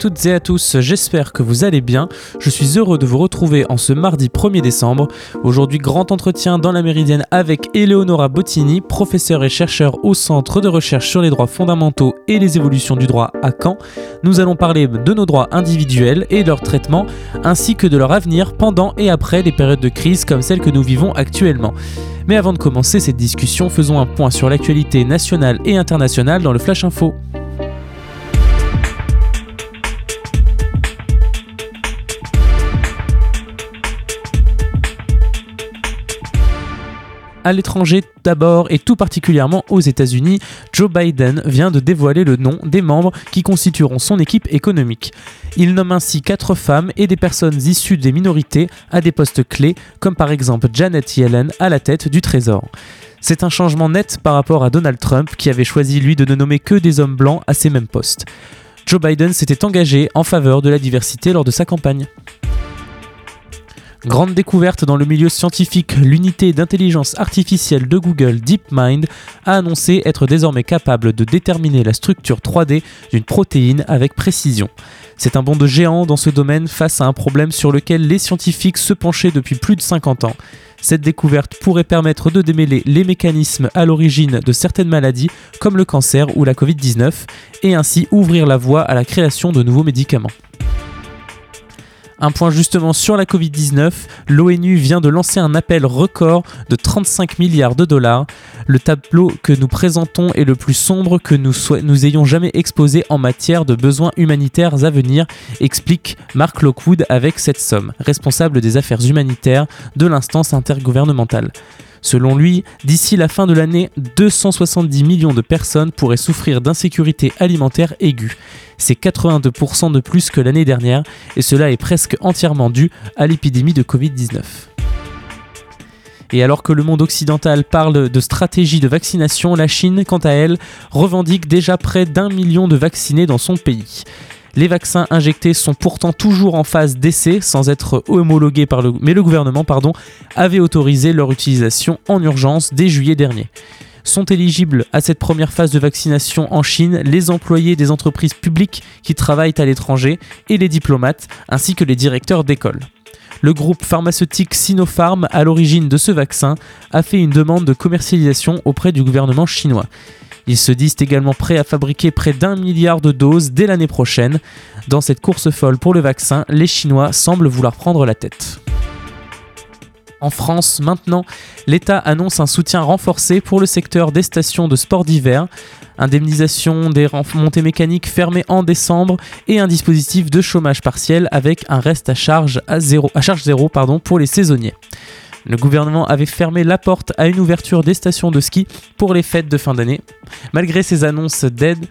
toutes et à tous, j'espère que vous allez bien. Je suis heureux de vous retrouver en ce mardi 1er décembre. Aujourd'hui, grand entretien dans la Méridienne avec Eleonora Bottini, professeure et chercheur au Centre de recherche sur les droits fondamentaux et les évolutions du droit à Caen. Nous allons parler de nos droits individuels et leur traitement, ainsi que de leur avenir pendant et après les périodes de crise comme celle que nous vivons actuellement. Mais avant de commencer cette discussion, faisons un point sur l'actualité nationale et internationale dans le Flash Info. À l'étranger d'abord et tout particulièrement aux États-Unis, Joe Biden vient de dévoiler le nom des membres qui constitueront son équipe économique. Il nomme ainsi quatre femmes et des personnes issues des minorités à des postes clés, comme par exemple Janet Yellen à la tête du Trésor. C'est un changement net par rapport à Donald Trump qui avait choisi lui de ne nommer que des hommes blancs à ces mêmes postes. Joe Biden s'était engagé en faveur de la diversité lors de sa campagne. Grande découverte dans le milieu scientifique, l'unité d'intelligence artificielle de Google DeepMind a annoncé être désormais capable de déterminer la structure 3D d'une protéine avec précision. C'est un bond de géant dans ce domaine face à un problème sur lequel les scientifiques se penchaient depuis plus de 50 ans. Cette découverte pourrait permettre de démêler les mécanismes à l'origine de certaines maladies comme le cancer ou la Covid-19 et ainsi ouvrir la voie à la création de nouveaux médicaments. Un point justement sur la Covid-19, l'ONU vient de lancer un appel record de 35 milliards de dollars. Le tableau que nous présentons est le plus sombre que nous, ayons jamais exposé en matière de besoins humanitaires à venir, explique Mark Lockwood avec cette somme, responsable des affaires humanitaires de l'instance intergouvernementale. Selon lui, d'ici la fin de l'année, 270 millions de personnes pourraient souffrir d'insécurité alimentaire aiguë. C'est 82% de plus que l'année dernière et cela est presque entièrement dû à l'épidémie de Covid-19. Et alors que le monde occidental parle de stratégie de vaccination, la Chine, quant à elle, revendique déjà près d'un million de vaccinés dans son pays. Les vaccins injectés sont pourtant toujours en phase d'essai sans être homologués par le mais le gouvernement avait autorisé leur utilisation en urgence dès juillet dernier. Sont éligibles à cette première phase de vaccination en Chine les employés des entreprises publiques qui travaillent à l'étranger et les diplomates ainsi que les directeurs d'école. Le groupe pharmaceutique Sinopharm, à l'origine de ce vaccin, a fait une demande de commercialisation auprès du gouvernement chinois. Ils se disent également prêts à fabriquer près d'un milliard de doses dès l'année prochaine. Dans cette course folle pour le vaccin, les Chinois semblent vouloir prendre la tête. En France, maintenant, l'État annonce un soutien renforcé pour le secteur des stations de sport d'hiver, indemnisation des montées mécaniques fermées en décembre et un dispositif de chômage partiel avec un reste à charge, zéro, pour les saisonniers. Le gouvernement avait fermé la porte à une ouverture des stations de ski pour les fêtes de fin d'année. Malgré ces annonces d'aide,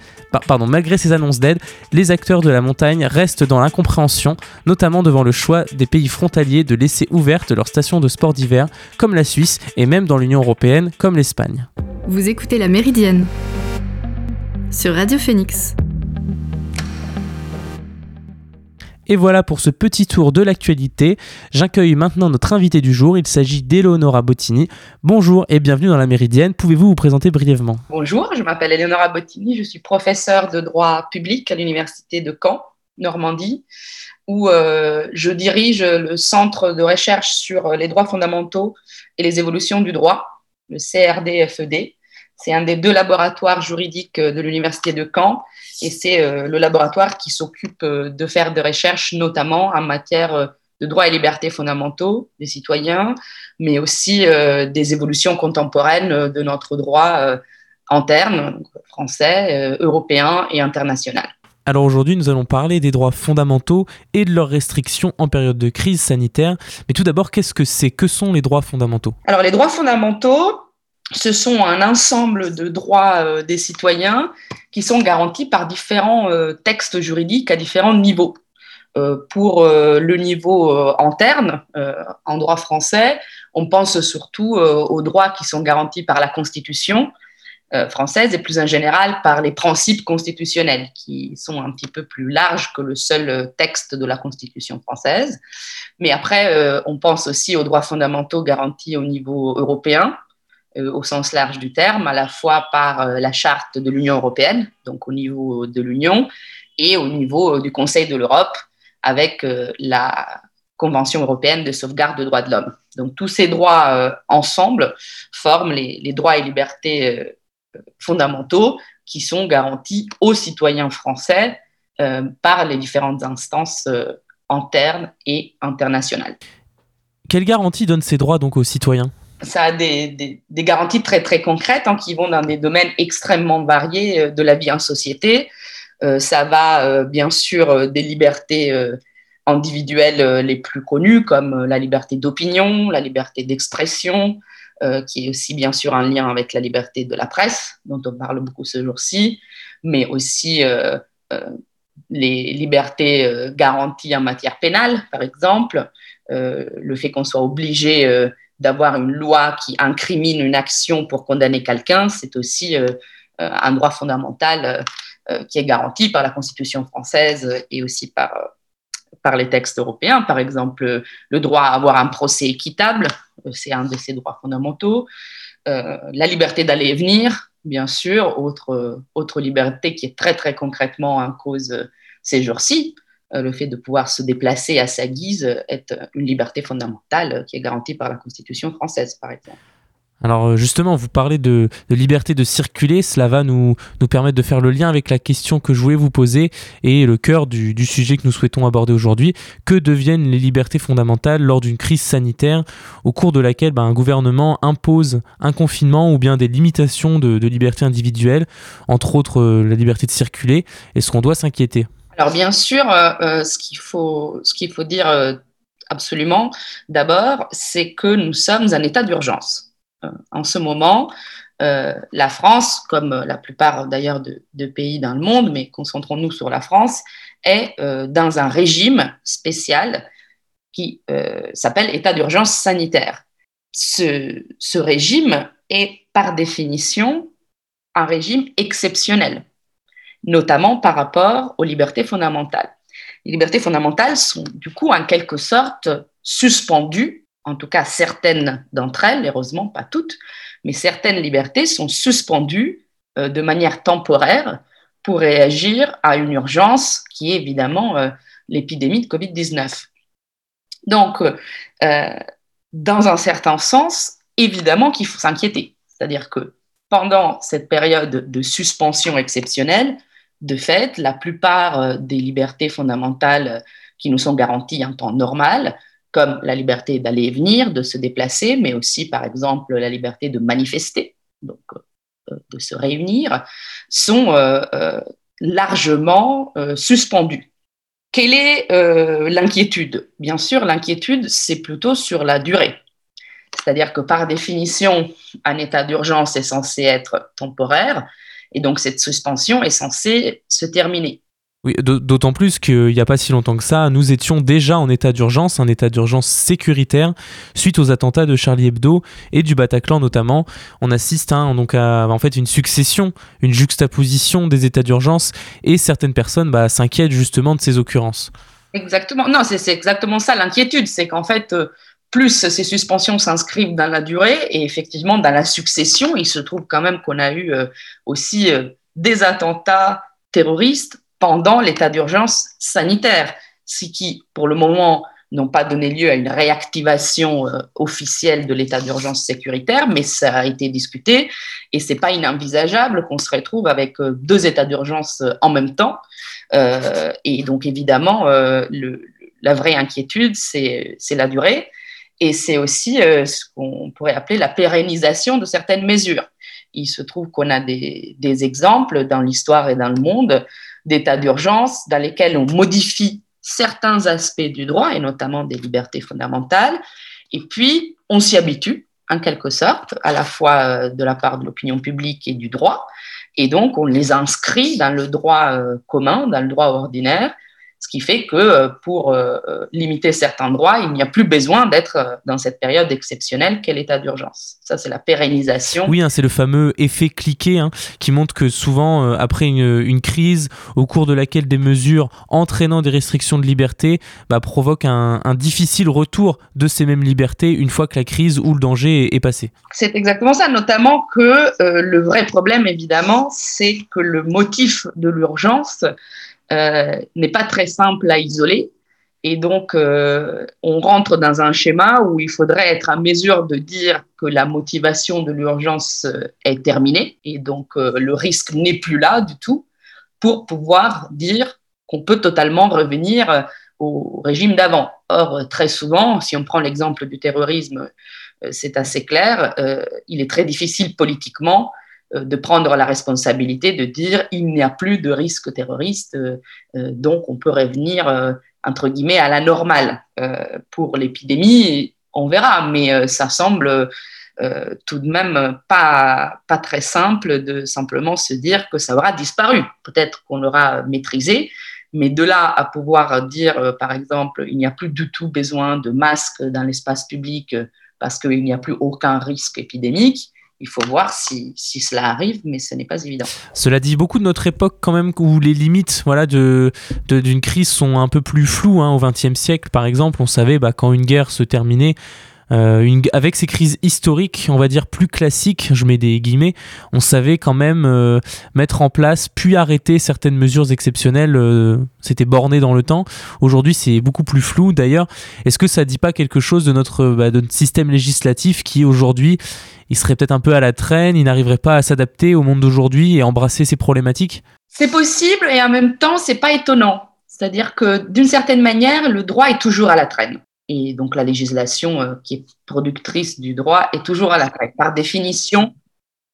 les acteurs de la montagne restent dans l'incompréhension, notamment devant le choix des pays frontaliers de laisser ouvertes leurs stations de sport d'hiver, comme la Suisse et même dans l'Union européenne, comme l'Espagne. Vous écoutez la Méridienne sur Radio Phoenix. Et voilà pour ce petit tour de l'actualité. J'accueille maintenant notre invité du jour. Il s'agit d'Eleonora Bottini. Bonjour et bienvenue dans la Méridienne. Pouvez-vous vous présenter brièvement? Bonjour, je m'appelle Eleonora Bottini. Je suis professeure de droit public à l'Université de Caen, Normandie, où euh, je dirige le centre de recherche sur les droits fondamentaux et les évolutions du droit, le CRDFED. C'est un des deux laboratoires juridiques de l'Université de Caen et c'est euh, le laboratoire qui s'occupe euh, de faire des recherches, notamment en matière euh, de droits et libertés fondamentaux des citoyens, mais aussi des évolutions contemporaines de notre droit interne, français, européen et international. Alors aujourd'hui, nous allons parler des droits fondamentaux et de leurs restrictions en période de crise sanitaire. Mais tout d'abord, qu'est-ce que c'est? Que sont les droits fondamentaux? Alors les droits fondamentaux, ce sont un ensemble de droits euh, des citoyens qui sont garantis par différents euh, textes juridiques à différents niveaux. Euh, pour le niveau interne, en droit français, on pense surtout aux droits qui sont garantis par la Constitution française et plus en général par les principes constitutionnels qui sont un petit peu plus larges que le seul texte de la Constitution française. Mais après, on pense aussi aux droits fondamentaux garantis au niveau européen, au sens large du terme, à la fois par euh, la charte de l'Union européenne, donc au niveau de l'Union, et au niveau du Conseil de l'Europe avec la Convention européenne de sauvegarde des droits de l'homme. Donc tous ces droits ensemble forment les, droits et libertés fondamentaux qui sont garantis aux citoyens français par les différentes instances internes et internationales. Quelle garantie donne ces droits donc aux citoyens? Ça a des, garanties très très concrètes hein, qui vont dans des domaines extrêmement variés euh, de la vie en société. Euh, ça va euh, bien sûr des libertés individuelles les plus connues comme la liberté d'opinion, la liberté d'expression, qui est aussi bien sûr un lien avec la liberté de la presse, dont on parle beaucoup ce jour-ci, mais aussi les libertés garanties en matière pénale, par exemple, le fait qu'on soit obligé d'avoir une loi qui incrimine une action pour condamner quelqu'un, c'est aussi euh, euh, un droit fondamental euh, qui est garanti par la Constitution française et aussi par, par les textes européens. Par exemple, le droit à avoir un procès équitable, c'est un de ces droits fondamentaux. la liberté d'aller et venir, bien sûr, autre, autre liberté qui est très, très concrètement en cause ces jours-ci. Euh, le fait de pouvoir se déplacer à sa guise est une liberté fondamentale qui est garantie par la Constitution française, par exemple. Alors euh, justement, vous parlez de, liberté de circuler, cela va nous, permettre de faire le lien avec la question que je voulais vous poser et le cœur du, sujet que nous souhaitons aborder aujourd'hui. Que deviennent les libertés fondamentales lors d'une crise sanitaire au cours de laquelle ben, un gouvernement impose un confinement ou bien des limitations de, de liberté individuelle, entre autres euh, la liberté de circuler Est-ce qu'on doit s'inquiéter? Alors bien sûr, euh, euh, ce qu'il faut, ce qu'il faut dire euh, absolument d'abord, c'est que nous sommes en état d'urgence. en ce moment, la France, comme la plupart d'ailleurs de, pays dans le monde, mais concentrons-nous sur la France, est dans un régime spécial qui s'appelle état d'urgence sanitaire. ce régime est par définition un régime exceptionnel notamment par rapport aux libertés fondamentales. Les libertés fondamentales sont du coup en quelque sorte suspendues, en tout cas certaines d'entre elles, heureusement pas toutes, mais certaines libertés sont suspendues euh, de manière temporaire pour réagir à une urgence qui est évidemment euh, l'épidémie de Covid-19. Donc, euh, dans un certain sens, évidemment qu'il faut s'inquiéter. C'est-à-dire que pendant cette période de suspension exceptionnelle, de fait, la plupart euh, des libertés fondamentales euh, qui nous sont garanties en temps normal, comme la liberté d'aller et venir, de se déplacer, mais aussi, par exemple, la liberté de manifester, donc euh, de se réunir, sont largement suspendues. Quelle est l'inquiétude? Bien sûr, l'inquiétude, c'est plutôt sur la durée. C'est-à-dire que par définition, un état d'urgence est censé être temporaire, et donc, cette suspension est censée se terminer. Oui, d'autant plus qu'il n'y a pas si longtemps que ça, nous étions déjà en état d'urgence, un état d'urgence sécuritaire, suite aux attentats de Charlie Hebdo et du Bataclan notamment. On assiste hein, donc à en fait une succession, une juxtaposition des états d'urgence et certaines personnes bah, s'inquiètent justement de ces occurrences. Exactement, non, c'est exactement ça l'inquiétude, c'est qu'en fait, euh, plus ces suspensions s'inscrivent dans la durée et effectivement dans la succession, il se trouve quand même qu'on a eu euh, aussi euh, des attentats terroristes pendant l'état d'urgence sanitaire, ce qui, pour le moment, n'ont pas donné lieu à une réactivation euh, officielle de l'état d'urgence sécuritaire, mais ça a été discuté et c'est pas inenvisageable qu'on se retrouve avec deux états d'urgence en même temps. et donc évidemment, la vraie inquiétude, c'est la durée. Et c'est aussi euh, ce qu'on pourrait appeler la pérennisation de certaines mesures. Il se trouve qu'on a des, des, exemples dans l'histoire et dans le monde d'états d'urgence dans lesquels on modifie certains aspects du droit et notamment des libertés fondamentales. Et puis, on s'y habitue, en quelque sorte, à la fois euh, de la part de l'opinion publique et du droit. Et donc, on les inscrit dans le droit euh, commun, dans le droit ordinaire, ce qui fait que euh, pour euh, euh, limiter certains droits, il n'y a plus besoin d'être dans cette période exceptionnelle qu'est l'état d'urgence. Ça, c'est la pérennisation. Oui, hein, c'est le fameux effet cliqué hein, qui montre que souvent, après une, crise au cours de laquelle des mesures entraînant des restrictions de liberté bah, provoquent un, difficile retour de ces mêmes libertés une fois que la crise ou le danger est, est passé. C'est exactement ça, notamment que le vrai problème, évidemment, c'est que le motif de l'urgence n'est pas très simple à isoler. Et donc, on rentre dans un schéma où il faudrait être à mesure de dire que la motivation de l'urgence est terminée et donc le risque n'est plus là du tout pour pouvoir dire qu'on peut totalement revenir au régime d'avant. Or, très souvent, si on prend l'exemple du terrorisme, euh, c'est assez clair, euh, il est très difficile politiquement euh, de prendre la responsabilité de dire il n'y a plus de risque terroriste, donc on peut revenir, entre guillemets, à la normale. pour l'épidémie, on verra, mais ça semble tout de même pas, pas très simple de simplement se dire que ça aura disparu. Peut-être qu'on l'aura maîtrisé, mais de là à pouvoir dire, euh, par exemple, il n'y a plus du tout besoin de masques dans l'espace public euh, parce qu'il n'y a plus aucun risque épidémique, il faut voir si, cela arrive, mais ce n'est pas évident. Cela dit beaucoup de notre époque quand même, où les limites voilà, d'une de, crise sont un peu plus floues. Hein. Au XXe siècle, par exemple, on savait bah, quand une guerre se terminait, euh, une, avec ces crises historiques, on va dire plus classiques, je mets des guillemets, on savait quand même euh, mettre en place puis arrêter certaines mesures exceptionnelles. Euh, C'était borné dans le temps. Aujourd'hui, c'est beaucoup plus flou. D'ailleurs, est-ce que ça dit pas quelque chose de notre, bah, de notre système législatif qui aujourd'hui il serait peut-être un peu à la traîne, il n'arriverait pas à s'adapter au monde d'aujourd'hui et embrasser ces problématiques? C'est possible et en même temps, c'est pas étonnant. C'est-à-dire que d'une certaine manière, le droit est toujours à la traîne. Et donc la législation euh, qui est productrice du droit est toujours à la traîne. Par définition,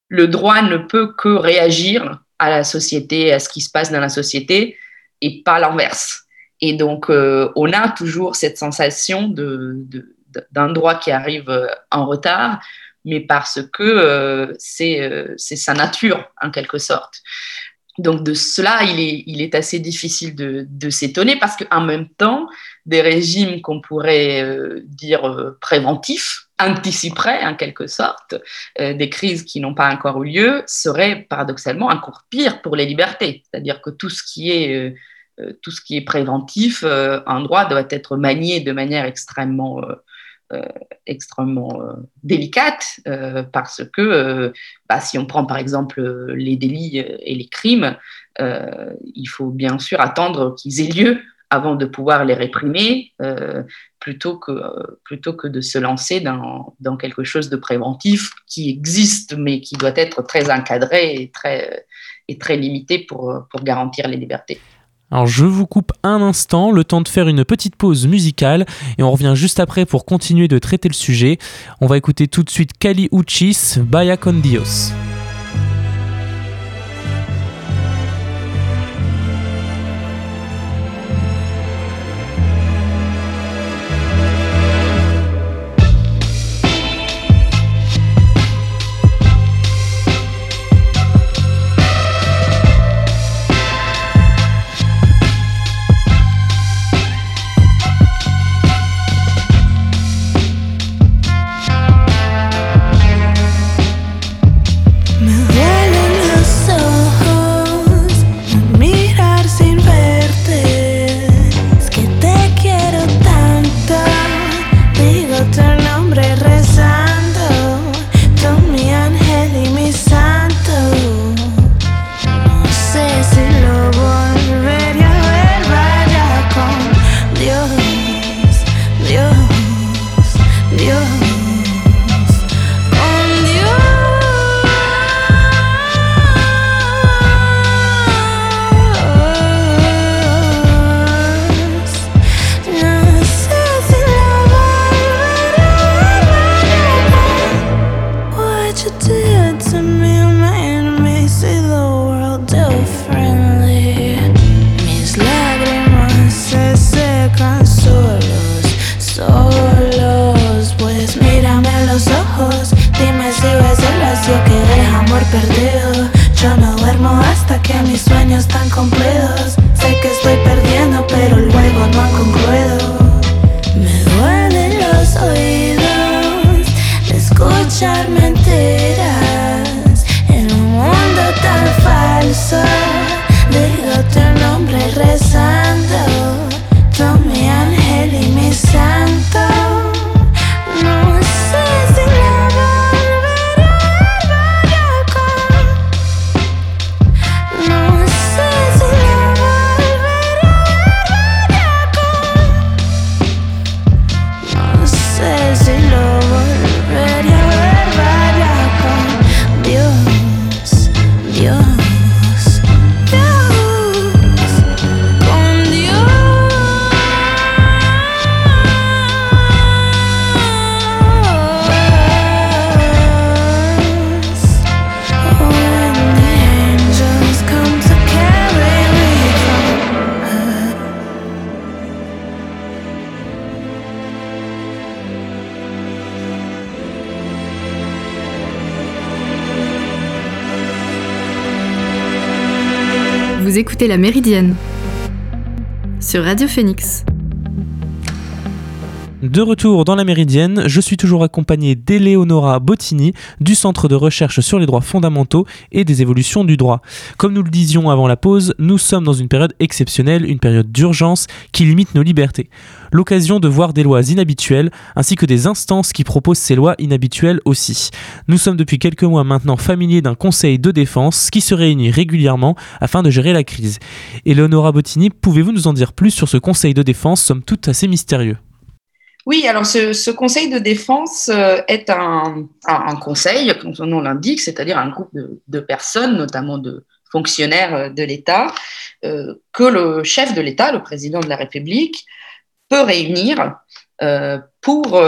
le droit ne peut que réagir à la société, à ce qui se passe dans la société, et pas l'inverse. Et donc, euh, on a toujours cette sensation d'un droit qui arrive euh, en retard, mais parce que c'est, sa nature, en quelque sorte. Donc de cela, il est, assez difficile de s'étonner parce qu'en même temps, des régimes qu'on pourrait euh, dire euh, préventifs anticiperaient en quelque sorte euh, des crises qui n'ont pas encore eu lieu, seraient paradoxalement encore pires pour les libertés. C'est-à-dire que tout ce qui est, tout ce qui est préventif en droit doit être manié de manière extrêmement extrêmement délicate parce que bah, si on prend par exemple les délits et les crimes, il faut bien sûr attendre qu'ils aient lieu avant de pouvoir les réprimer, euh, plutôt, que, plutôt que de se lancer dans, dans, quelque chose de préventif qui existe, mais qui doit être très encadré et très, et très limité pour, pour garantir les libertés. Alors je vous coupe un instant, le temps de faire une petite pause musicale et on revient juste après pour continuer de traiter le sujet. On va écouter tout de suite Kali Uchis, Baya con Dios. La Méridienne sur Radio Phoenix. De retour dans la Méridienne, je suis toujours accompagné d'Eleonora Bottini du Centre de recherche sur les droits fondamentaux et des évolutions du droit. Comme nous le disions avant la pause, nous sommes dans une période exceptionnelle, une période d'urgence qui limite nos libertés. L'occasion de voir des lois inhabituelles ainsi que des instances qui proposent ces lois inhabituelles aussi. Nous sommes depuis quelques mois maintenant familiers d'un conseil de défense qui se réunit régulièrement afin de gérer la crise. Eleonora Bottini, pouvez-vous nous en dire plus sur ce conseil de défense, somme toute assez mystérieux oui, alors ce, conseil de défense euh, est un, conseil, comme son nom l'indique, c'est-à-dire un groupe de, personnes, notamment de fonctionnaires euh, de l'État, euh, que le chef de l'État, le président de la République, peut réunir pour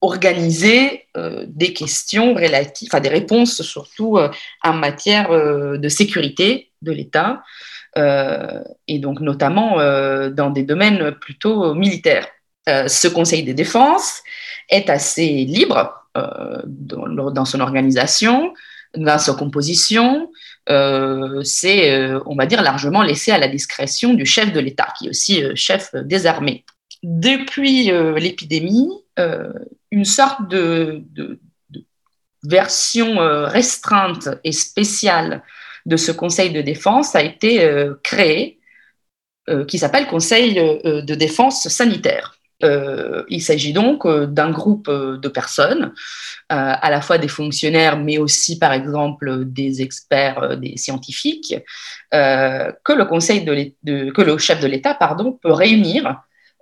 organiser des questions relatives, enfin des réponses surtout en matière de sécurité de l'État, et donc notamment euh, dans des domaines plutôt militaires. Euh, ce Conseil des défenses est assez libre dans, son organisation, dans sa composition. c'est, on va dire, largement laissé à la discrétion du chef de l'État, qui est aussi chef des armées. Depuis l'épidémie, une sorte de version restreinte et spéciale de ce Conseil de défense a été euh, créé, euh, qui s'appelle Conseil euh, de défense sanitaire. il s'agit donc d'un groupe de personnes, à la fois des fonctionnaires, mais aussi, par exemple, des experts, des scientifiques, que le Conseil de, que le chef de l'État, peut réunir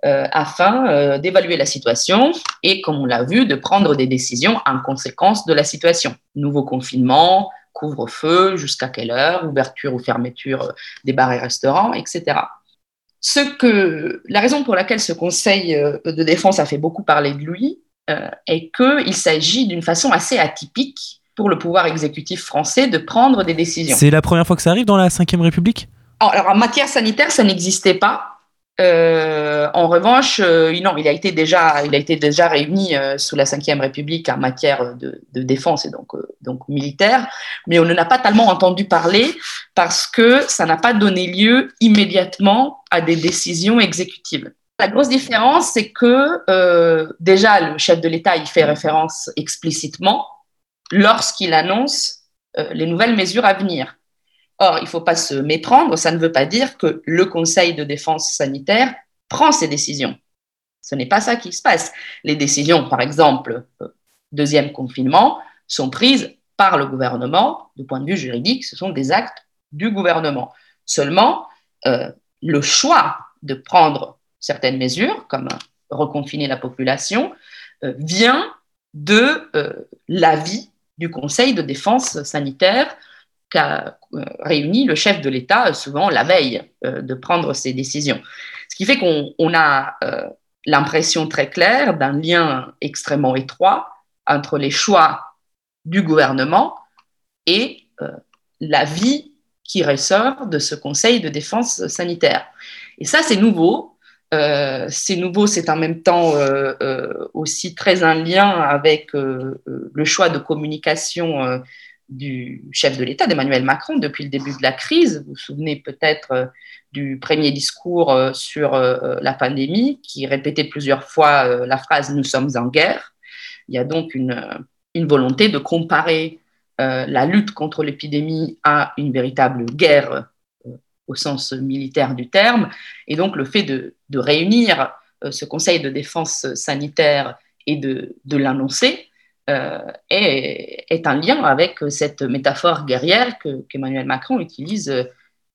afin d'évaluer la situation et, comme on l'a vu, de prendre des décisions en conséquence de la situation. Nouveau confinement, couvre-feu, jusqu'à quelle heure, ouverture ou fermeture des bars et restaurants, etc. Ce que, la raison pour laquelle ce Conseil euh, de défense a fait beaucoup parler de lui euh, est qu'il s'agit d'une façon assez atypique pour le pouvoir exécutif français de prendre des décisions. C'est la première fois que ça arrive dans la Ve République? Alors, en matière sanitaire, ça n'existait pas. Euh, en revanche, euh, non, il a été déjà, il a été déjà réuni euh, sous la Ve République en matière de, défense et donc, donc militaire, mais on n'en a pas tellement entendu parler parce que ça n'a pas donné lieu immédiatement à des décisions exécutives. La grosse différence, c'est que déjà le chef de l'État y fait référence explicitement lorsqu'il annonce les nouvelles mesures à venir. Or, il ne faut pas se méprendre, ça ne veut pas dire que le Conseil de défense sanitaire prend ces décisions. Ce n'est pas ça qui se passe. Les décisions, par exemple, euh, deuxième confinement, sont prises par le gouvernement. Du point de vue juridique, ce sont des actes du gouvernement. Seulement, euh, le choix de prendre certaines mesures, comme reconfiner la population, euh, vient de l'avis du Conseil de défense sanitaire qu'a euh, réuni le chef de l'État euh, souvent la veille euh, de prendre ces décisions. Ce qui fait qu'on a l'impression très claire d'un lien extrêmement étroit entre les choix du gouvernement et la vie qui ressort de ce Conseil de défense sanitaire. Et ça, c'est nouveau. c'est nouveau, c'est en même temps aussi très un lien avec le choix de communication du chef de l'État, d'Emmanuel Macron, depuis le début de la crise. Vous vous souvenez peut-être euh, du premier discours euh, sur euh, la pandémie, qui répétait plusieurs fois la phrase ⁇ Nous sommes en guerre ⁇ Il y a donc une, volonté de comparer la lutte contre l'épidémie à une véritable guerre au sens militaire du terme, et donc le fait de, réunir ce Conseil de défense sanitaire et de, l'annoncer, est, est, un lien avec cette métaphore guerrière qu'Emmanuel Macron utilise euh,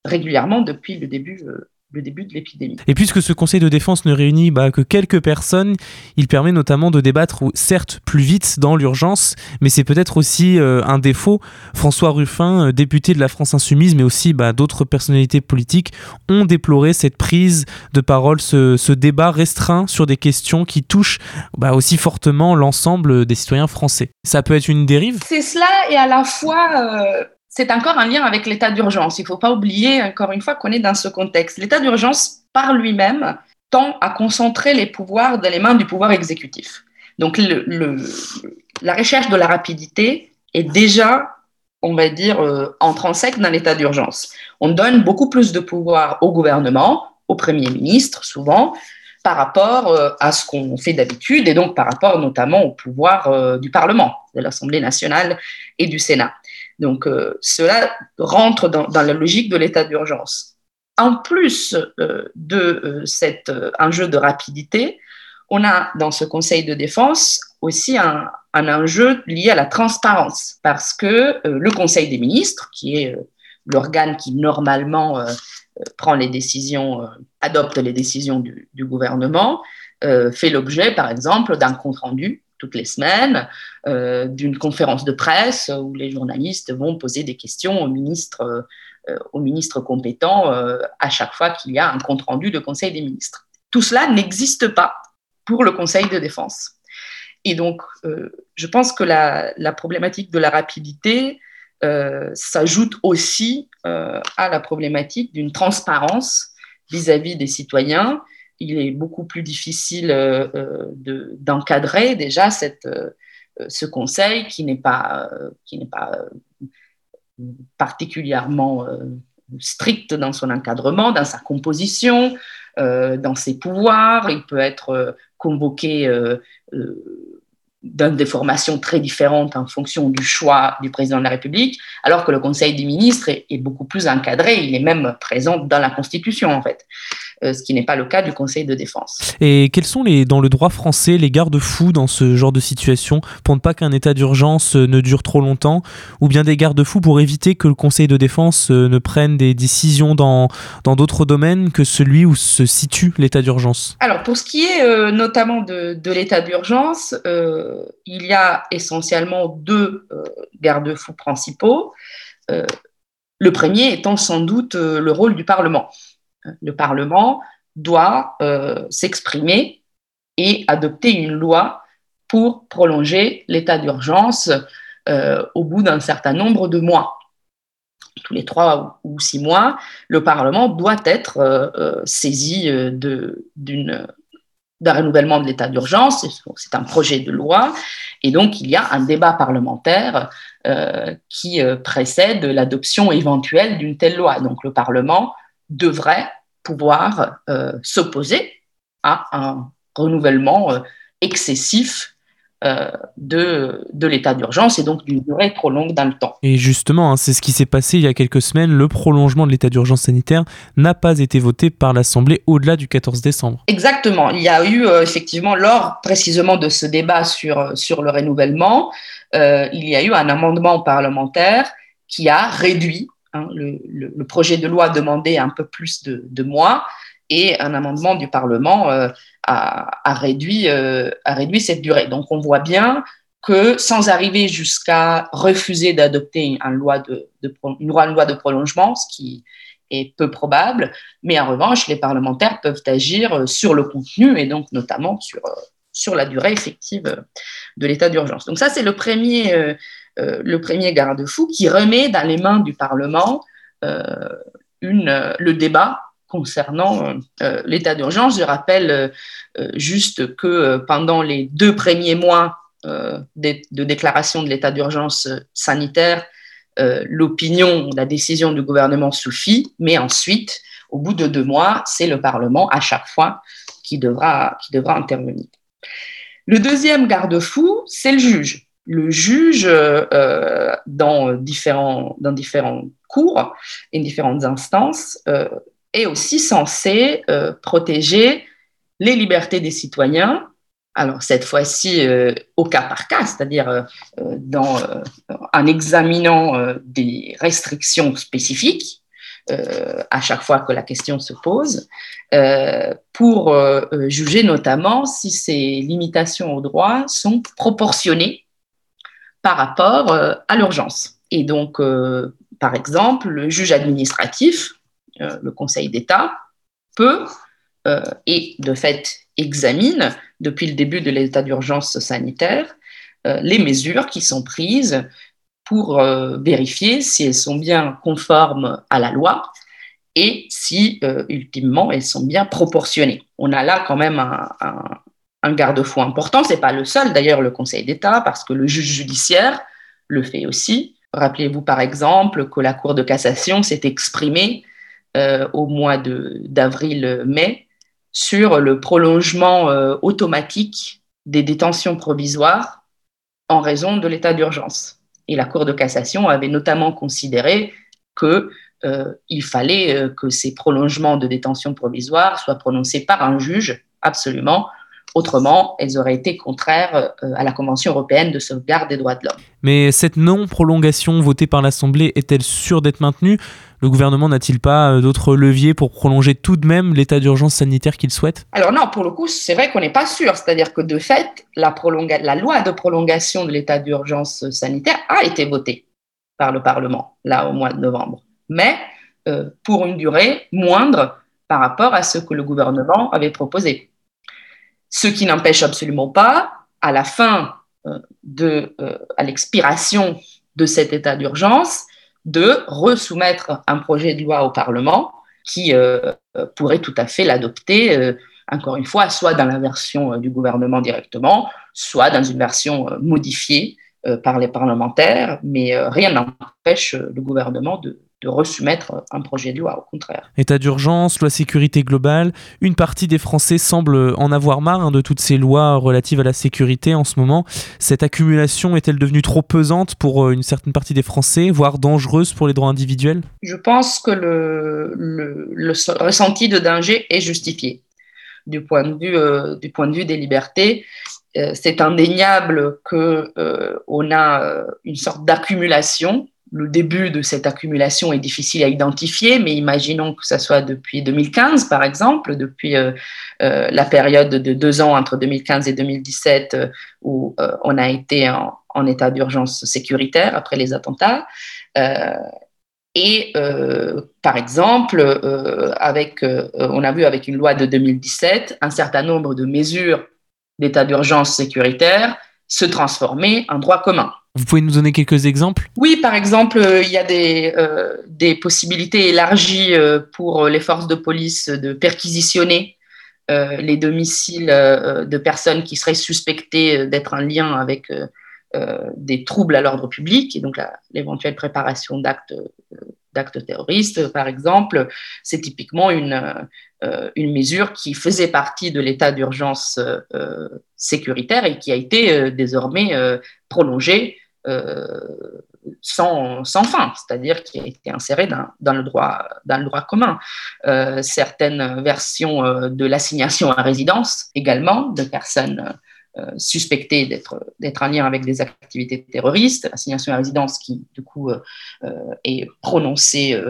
régulièrement depuis le début euh, le début de l'épidémie. Et puisque ce Conseil de défense ne réunit bah, que quelques personnes, il permet notamment de débattre, certes plus vite dans l'urgence, mais c'est peut-être aussi euh, un défaut. François Ruffin, euh, député de la France Insoumise, mais aussi bah, d'autres personnalités politiques, ont déploré cette prise de parole, ce, débat restreint sur des questions qui touchent bah, aussi fortement l'ensemble des citoyens français. Ça peut être une dérive? C'est cela, et à la fois... Euh, c'est encore un lien avec l'état d'urgence. Il ne faut pas oublier, encore une fois, qu'on est dans ce contexte. L'état d'urgence, par lui-même, tend à concentrer les pouvoirs dans les mains du pouvoir exécutif. Donc, la recherche de la rapidité est déjà on va dire, en sec dans l'état d'urgence. On donne beaucoup plus de pouvoir au gouvernement, au Premier ministre souvent, par rapport à ce qu'on fait d'habitude et donc par rapport notamment au pouvoir du Parlement, de l'Assemblée nationale et du Sénat. Donc cela rentre dans, la logique de l'état d'urgence. En plus de cet enjeu de rapidité, on a dans ce Conseil de défense aussi un, enjeu lié à la transparence, parce que euh, le Conseil des ministres, qui est euh, l'organe qui normalement euh, prend les décisions, adopte les décisions du, gouvernement, fait l'objet, par exemple, d'un compte-rendu toutes les semaines, d'une conférence de presse où les journalistes vont poser des questions au ministre, au ministre compétent à chaque fois qu'il y a un compte-rendu de Conseil des ministres. Tout cela n'existe pas pour le Conseil de défense. Et donc, euh, je pense que la, problématique de la rapidité euh, s'ajoute aussi euh, à la problématique d'une transparence vis-à-vis des citoyens. Il est beaucoup plus difficile d'encadrer déjà cette, ce conseil qui n'est pas, pas particulièrement strict dans son encadrement, dans sa composition, dans ses pouvoirs. Il peut être convoqué euh, euh, dans des formations très différentes en fonction du choix du président de la République, alors que le Conseil des ministres est, beaucoup plus encadré, il est même présent dans la Constitution en fait. Euh, ce qui n'est pas le cas du Conseil de défense. Et quels sont les, dans le droit français les garde-fous dans ce genre de situation pour ne pas qu'un état d'urgence euh, ne dure trop longtemps ou bien des garde-fous pour éviter que le Conseil de défense euh, ne prenne des décisions dans d'autres domaines que celui où se situe l'état d'urgence? Alors pour ce qui est notamment de, de l'état d'urgence, il y a essentiellement deux garde-fous principaux. le premier étant sans doute le rôle du Parlement le Parlement doit euh, s'exprimer et adopter une loi pour prolonger l'état d'urgence euh, au bout d'un certain nombre de mois. Tous les trois ou six mois, le Parlement doit être euh, saisi d'un renouvellement de l'état d'urgence. C'est un projet de loi. Et donc, il y a un débat parlementaire qui précède l'adoption éventuelle d'une telle loi. Donc, le Parlement devrait pouvoir euh, s'opposer à un renouvellement euh, excessif euh, de, de l'état d'urgence et donc d'une durée trop longue dans le temps. Et justement, hein, c'est ce qui s'est passé il y a quelques semaines. Le prolongement de l'état d'urgence sanitaire n'a pas été voté par l'Assemblée au-delà du 14 décembre. Exactement. Il y a eu effectivement, lors précisément de ce débat sur, sur le renouvellement, il y a eu un amendement parlementaire qui a réduit Hein, le, projet de loi demandait un peu plus de, mois et un amendement du Parlement euh, a, réduit, euh, a réduit cette durée. Donc on voit bien que sans arriver jusqu'à refuser d'adopter une, loi de, prolongement, ce qui est peu probable, mais en revanche, les parlementaires peuvent agir sur le contenu et donc notamment sur, la durée effective de l'état d'urgence. Donc ça, c'est le premier, euh, le premier garde-fou qui remet dans les mains du Parlement euh, une, le débat concernant euh, l'état d'urgence. Je rappelle juste que pendant les deux premiers mois de, déclaration de l'état d'urgence sanitaire, l'opinion, la décision du gouvernement suffit, mais ensuite, au bout de deux mois, c'est le Parlement à chaque fois qui devra intervenir. Le deuxième garde-fou, c'est le juge le juge, euh, dans, différents, dans différents cours et différentes instances, euh, est aussi censé euh, protéger les libertés des citoyens. Alors cette fois-ci au cas par cas, c'est-à-dire en examinant des restrictions spécifiques à chaque fois que la question se pose, pour juger notamment si ces limitations aux droits sont proportionnées par rapport euh, à l'urgence. Et donc, euh, par exemple, le juge administratif, euh, le Conseil d'État, peut et de fait examine depuis le début de l'état d'urgence sanitaire les mesures qui sont prises pour vérifier si elles sont bien conformes à la loi et si, ultimement, elles sont bien proportionnées. On a là quand même un, un garde-fou important. Ce n'est pas le seul, d'ailleurs, le Conseil d'État, parce que le juge judiciaire le fait aussi. Rappelez-vous par exemple que la Cour de cassation s'est exprimée euh, au mois d'avril-mai sur le prolongement euh, automatique des détentions provisoires en raison de l'état d'urgence. Et la Cour de cassation avait notamment considéré qu'il euh, fallait que ces prolongements de détention provisoire soient prononcés par un juge, absolument, Autrement, elles auraient été contraires euh, à la Convention européenne de sauvegarde des droits de l'homme. Mais cette non-prolongation votée par l'Assemblée est-elle sûre d'être maintenue? Le gouvernement n'a-t-il pas euh, d'autres leviers pour prolonger tout de même l'état d'urgence sanitaire qu'il souhaite? Alors non, pour le coup, c'est vrai qu'on n'est pas sûr. C'est-à-dire que de fait, la, la loi de prolongation de l'état d'urgence sanitaire a été votée par le Parlement, là, au mois de novembre. Mais euh, pour une durée moindre par rapport à ce que le gouvernement avait proposé. Ce qui n'empêche absolument pas, à la fin euh, de, euh, à l'expiration de cet état d'urgence, de resoumettre un projet de loi au Parlement qui euh, pourrait tout à fait l'adopter, encore une fois, soit dans la version du gouvernement directement, soit dans une version modifiée par les parlementaires, mais rien n'empêche le gouvernement de, de resoumettre un projet de loi, au contraire. État d'urgence, loi sécurité globale, une partie des Français semble en avoir marre hein, de toutes ces lois relatives à la sécurité en ce moment. Cette accumulation est-elle devenue trop pesante pour euh, une certaine partie des Français, voire dangereuse pour les droits individuels? Je pense que le, le, ressenti de danger est justifié. Du point de vue, euh, du point de vue des libertés, euh, c'est indéniable qu'on on a une sorte d'accumulation le début de cette accumulation est difficile à identifier, mais imaginons que ça soit depuis 2015, par exemple, depuis euh, euh, la période de deux ans entre 2015 et 2017 euh, où on a été en, état d'urgence sécuritaire après les attentats. et par exemple, on a vu avec une loi de 2017 un certain nombre de mesures d'état d'urgence sécuritaire se transformer en droit commun. Vous pouvez nous donner quelques exemples? Oui, par exemple, euh, il y a des, euh, possibilités élargies euh, pour les forces de police de perquisitionner les domiciles de personnes qui seraient suspectées d'être en lien avec des troubles à l'ordre public et donc l'éventuelle préparation d'actes terroristes, par exemple, c'est typiquement une mesure qui faisait partie de l'état d'urgence sécuritaire et qui a été désormais prolongée euh, sans, fin, c'est-à-dire qui a été inséré dans, dans, le, droit, dans le droit commun. Euh, certaines versions euh, de l'assignation à résidence également de personnes suspectées d'être en lien avec des activités terroristes, l'assignation à résidence qui du coup est prononcée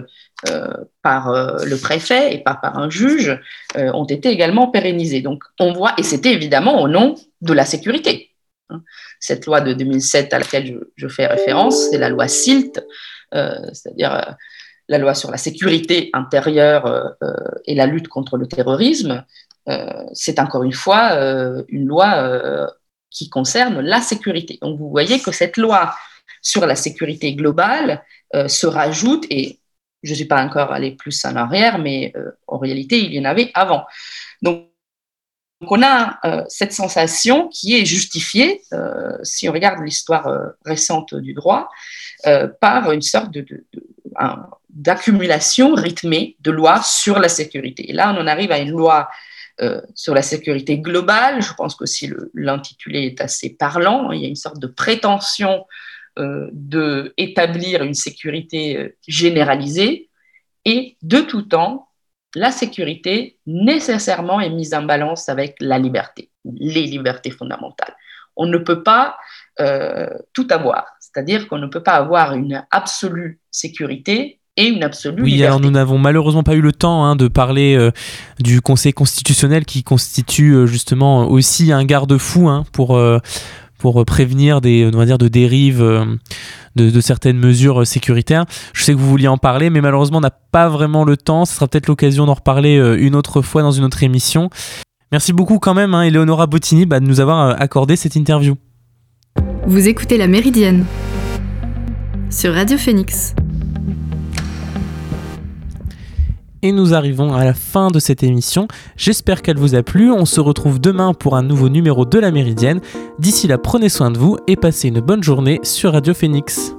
par le préfet et pas par un juge, ont été également pérennisées. Donc on voit, et c'était évidemment au nom de la sécurité. Hein. Cette loi de 2007 à laquelle je, fais référence, c'est la loi SILT, euh, c'est-à-dire euh, la loi sur la sécurité intérieure euh, et la lutte contre le terrorisme. c'est encore une fois une loi qui concerne la sécurité. Donc vous voyez que cette loi sur la sécurité globale se rajoute, et je ne suis pas encore allé plus en arrière, mais en réalité, il y en avait avant. Donc donc on a euh, cette sensation qui est justifiée, euh, si on regarde l'histoire euh, récente du droit, par une sorte d'accumulation rythmée de lois sur la sécurité. Et là, on en arrive à une loi sur la sécurité globale. Je pense que si l'intitulé est assez parlant, il y a une sorte de prétention d'établir une sécurité généralisée. Et de tout temps, la sécurité nécessairement est mise en balance avec la liberté, les libertés fondamentales. On ne peut pas euh, tout avoir, c'est-à-dire qu'on ne peut pas avoir une absolue sécurité et une absolue oui, alors nous n'avons malheureusement pas eu le temps hein, de parler euh, du Conseil constitutionnel qui constitue euh, justement aussi un garde-fou hein, pour pour prévenir des on va dire de dérives de, certaines mesures euh, sécuritaires. Je sais que vous vouliez en parler, mais malheureusement, on n'a pas vraiment le temps. Ce sera peut-être l'occasion d'en reparler euh, une autre fois dans une autre émission. Merci beaucoup quand même, hein, Eleonora Bottini, bah, de nous avoir euh, accordé cette interview. Vous écoutez La Méridienne sur Radio Phoenix. Et nous arrivons à la fin de cette émission. J'espère qu'elle vous a plu. On se retrouve demain pour un nouveau numéro de la Méridienne. D'ici là, prenez soin de vous et passez une bonne journée sur Radio Phoenix.